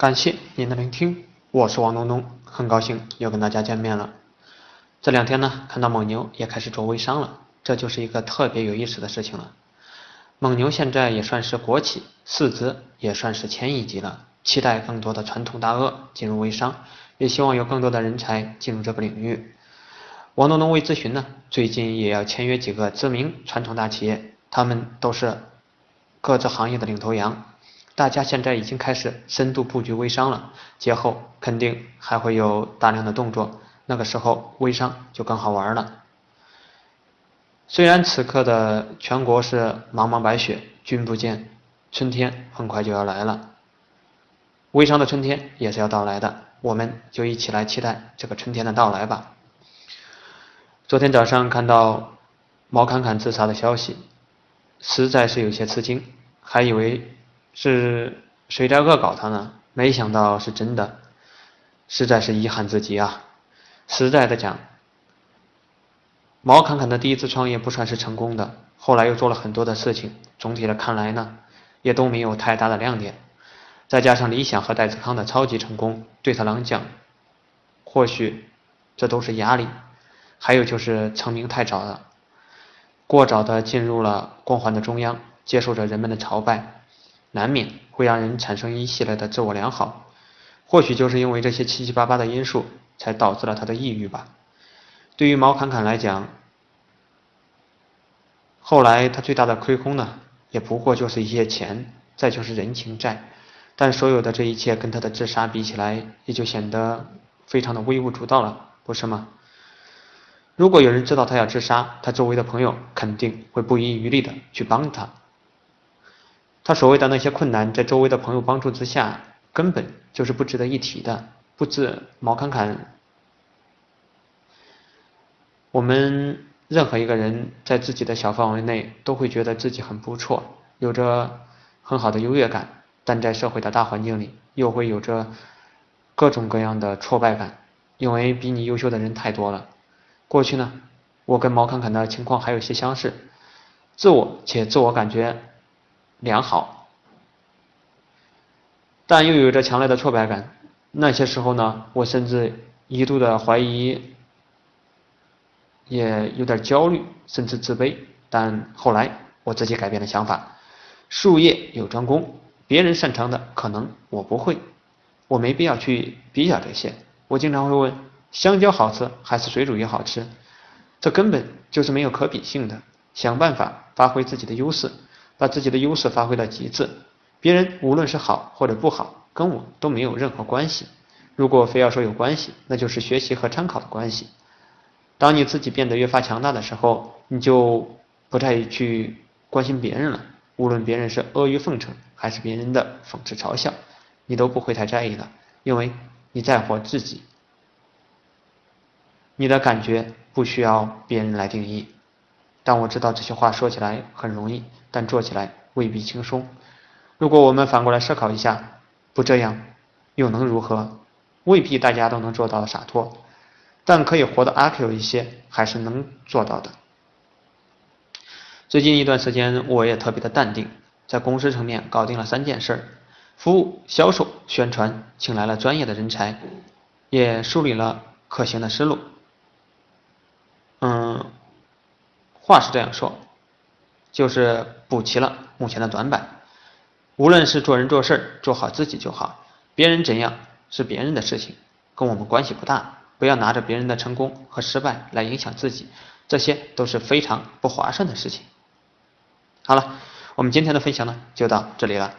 感谢您的聆听，我是王东东，很高兴又跟大家见面了。这两天呢，看到蒙牛也开始做微商了，这就是一个特别有意思的事情了。蒙牛现在也算是国企，市值也算是千亿级了，期待更多的传统大鳄进入微商，也希望有更多的人才进入这个领域。王东东微咨询呢，最近也要签约几个知名传统大企业，他们都是各自行业的领头羊。大家现在已经开始深度布局微商了，节后肯定还会有大量的动作，那个时候微商就更好玩了。虽然此刻的全国是茫茫白雪，君不见，春天很快就要来了，微商的春天也是要到来的，我们就一起来期待这个春天的到来吧。昨天早上看到毛侃侃自杀的消息，实在是有些吃惊，还以为。是谁在恶搞他呢？没想到是真的，实在是遗憾至极啊！实在的讲，毛侃侃的第一次创业不算是成功的，后来又做了很多的事情，总体的看来呢，也都没有太大的亮点。再加上理想和戴志康的超级成功，对他来讲，或许这都是压力。还有就是成名太早了，过早的进入了光环的中央，接受着人们的朝拜。难免会让人产生一系列的自我良好，或许就是因为这些七七八八的因素，才导致了他的抑郁吧。对于毛侃侃来讲，后来他最大的亏空呢，也不过就是一些钱，再就是人情债。但所有的这一切跟他的自杀比起来，也就显得非常的微不足道了，不是吗？如果有人知道他要自杀，他周围的朋友肯定会不遗余力的去帮他。他所谓的那些困难，在周围的朋友帮助之下，根本就是不值得一提的。不止毛侃侃，我们任何一个人在自己的小范围内，都会觉得自己很不错，有着很好的优越感。但在社会的大环境里，又会有着各种各样的挫败感，因为比你优秀的人太多了。过去呢，我跟毛侃侃的情况还有些相似，自我且自我感觉。良好，但又有着强烈的挫败感。那些时候呢，我甚至一度的怀疑，也有点焦虑，甚至自卑。但后来我自己改变了想法。术业有专攻，别人擅长的可能我不会，我没必要去比较这些。我经常会问：香蕉好吃还是水煮鱼好吃？这根本就是没有可比性的。想办法发挥自己的优势。把自己的优势发挥到极致，别人无论是好或者不好，跟我都没有任何关系。如果非要说有关系，那就是学习和参考的关系。当你自己变得越发强大的时候，你就不再去关心别人了。无论别人是阿谀奉承，还是别人的讽刺嘲笑，你都不会太在意了，因为你在乎自己。你的感觉不需要别人来定义。但我知道这些话说起来很容易，但做起来未必轻松。如果我们反过来思考一下，不这样又能如何？未必大家都能做到的洒脱，但可以活得阿 Q 一些，还是能做到的。最近一段时间，我也特别的淡定，在公司层面搞定了三件事：服务、销售、宣传，请来了专业的人才，也梳理了可行的思路。话是这样说，就是补齐了目前的短板。无论是做人做事做好自己就好，别人怎样是别人的事情，跟我们关系不大。不要拿着别人的成功和失败来影响自己，这些都是非常不划算的事情。好了，我们今天的分享呢就到这里了。